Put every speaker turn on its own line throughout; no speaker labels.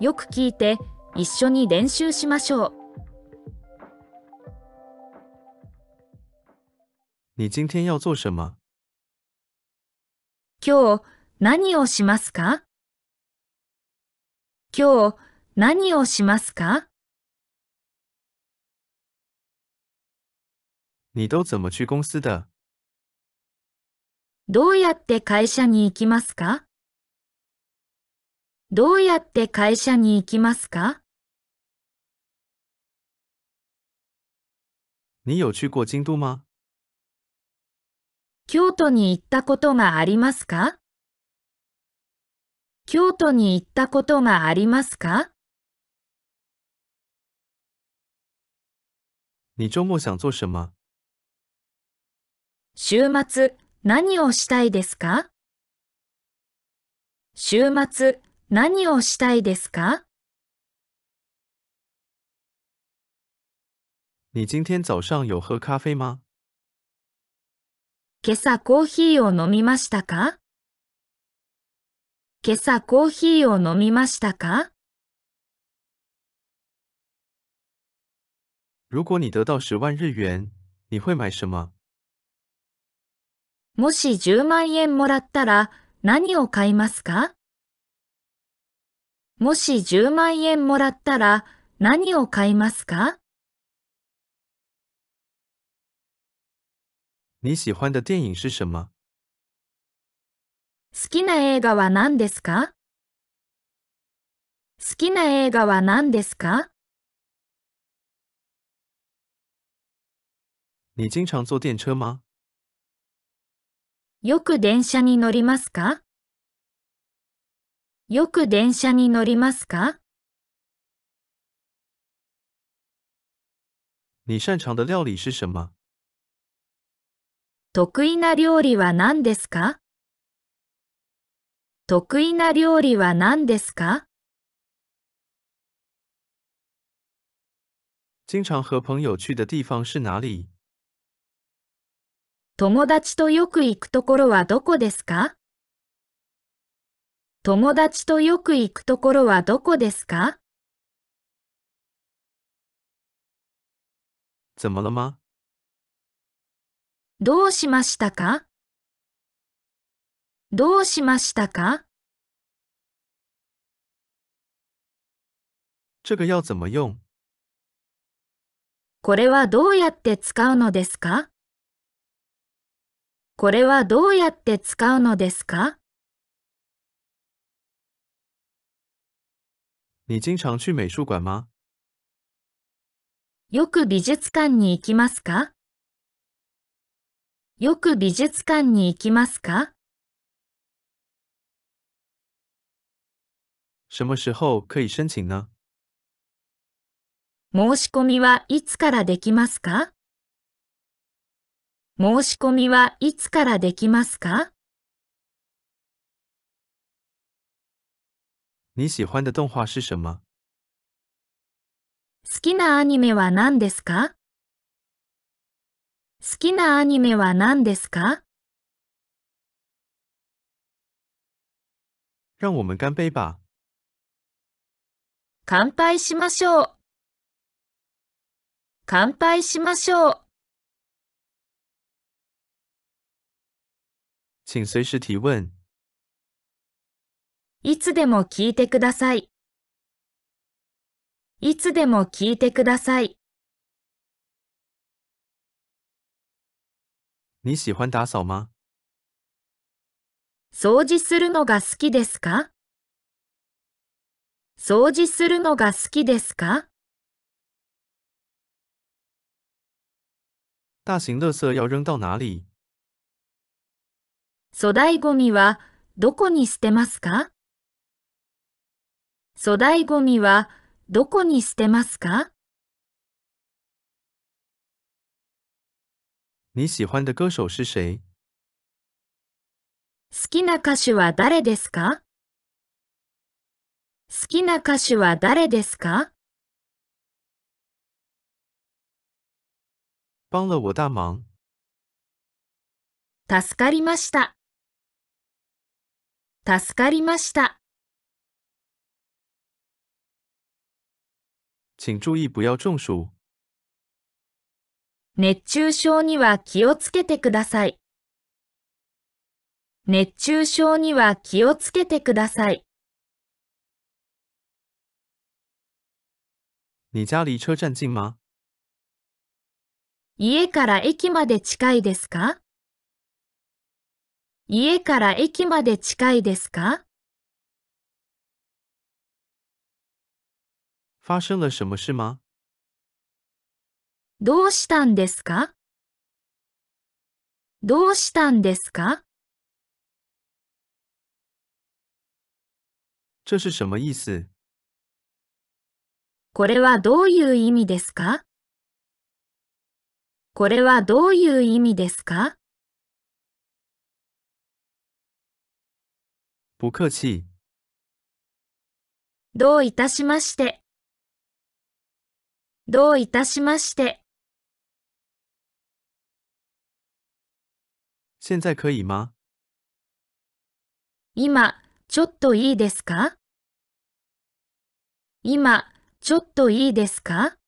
よく聞いて一緒に練習しましょう。
你今天要做什么？
今日何をしますか？今日何をしますか？
你都怎么去公司的？
どうやって会社に行きますか？どうやって会社に行きますか？
你有去过京都吗？
京都に行ったことがありますか？京都に行ったことがありますか？
你周末想做什么？
週末何をしたいですか？週末何をしたいですか？
你今天早上有喝咖啡吗？
今朝コーヒーを飲みましたか？今朝コーヒーを飲みましたか？
如果你得到十万日元，你会买什么？
もし10万円もらったら何を買いますか？もし10万円もらったら何を買いますか？
你喜欢的电影是什么？
好きな映画は何ですか？好きな映画は何ですか？
你经常坐电车吗？
よく電車に乗りますか？よく電車に乗りますか？
你擅長的料理是什麼？
得意な料理は何ですか？得意な料理は何ですか？
經常和朋友去的地方是哪裡？
友達とよく行くところはどこですか？友達とよく行くところはどこですか？
怎麼了嗎？
どうしましたか？どうしましたか？
這個要怎麼用？
これはどうやって使うのですか？これはどうやって使うのですか？
你經常去美術館嗎？
よく美術館に行きますか？よく美術館に行きますか？
什麼時候可以申請呢？
申し込みはいつからできますか？申し込みはいつからできますか？
你喜歡的動畫是什麼？
好きなアニメは何ですか？好きなアニメは何ですか？
讓我們乾杯吧！
乾杯しましょう。乾杯しましょう。
請隨時提問。
いつでも聞いてください。いつでも聞いてください。
你喜歡打掃嗎？
掃除するのが好きですか？掃除するのが好きですか？
大型垃圾要扔到哪裡？
粗大ゴミはどこに捨てますか？粗大ゴミはどこに捨てますか？
你喜歡的歌手是誰？
好きな歌手は誰ですか？好きな歌手は誰ですか？
幫了我大忙。
助かりました。助かりました。
请注意不要中暑。
熱中症には気をつけてください。熱中症には気をつけてください。
你家离车站近吗？
家から駅まで近いですか？家から駅まで近いですか？
发生了什么事吗？
どうしたんですか？どうしたんですか？
这是什么意思？
これはどういう意味ですか？これはどういう意味ですか？
不客气。
どういたしまして。どういたしまして。
现在可以吗？
今、ちょっといいですか？今、ちょっといいですか？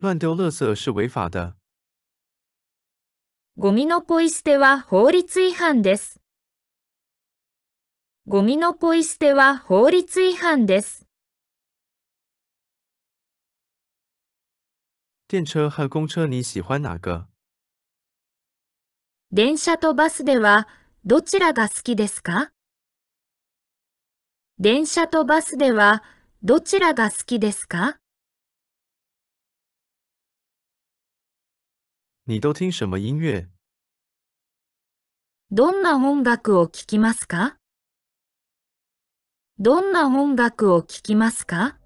乱丢垃圾是违法的。
ゴミのポイ捨ては法律違反です。ゴミのポイ捨ては法律違反です。
电车和公车你喜欢哪个？
電車とバスではどちらが好きですか？電車とバスではどちらが好きですか？
你都听什么音乐？
どんな音楽を聴きますか？どんな音楽を聴きますか？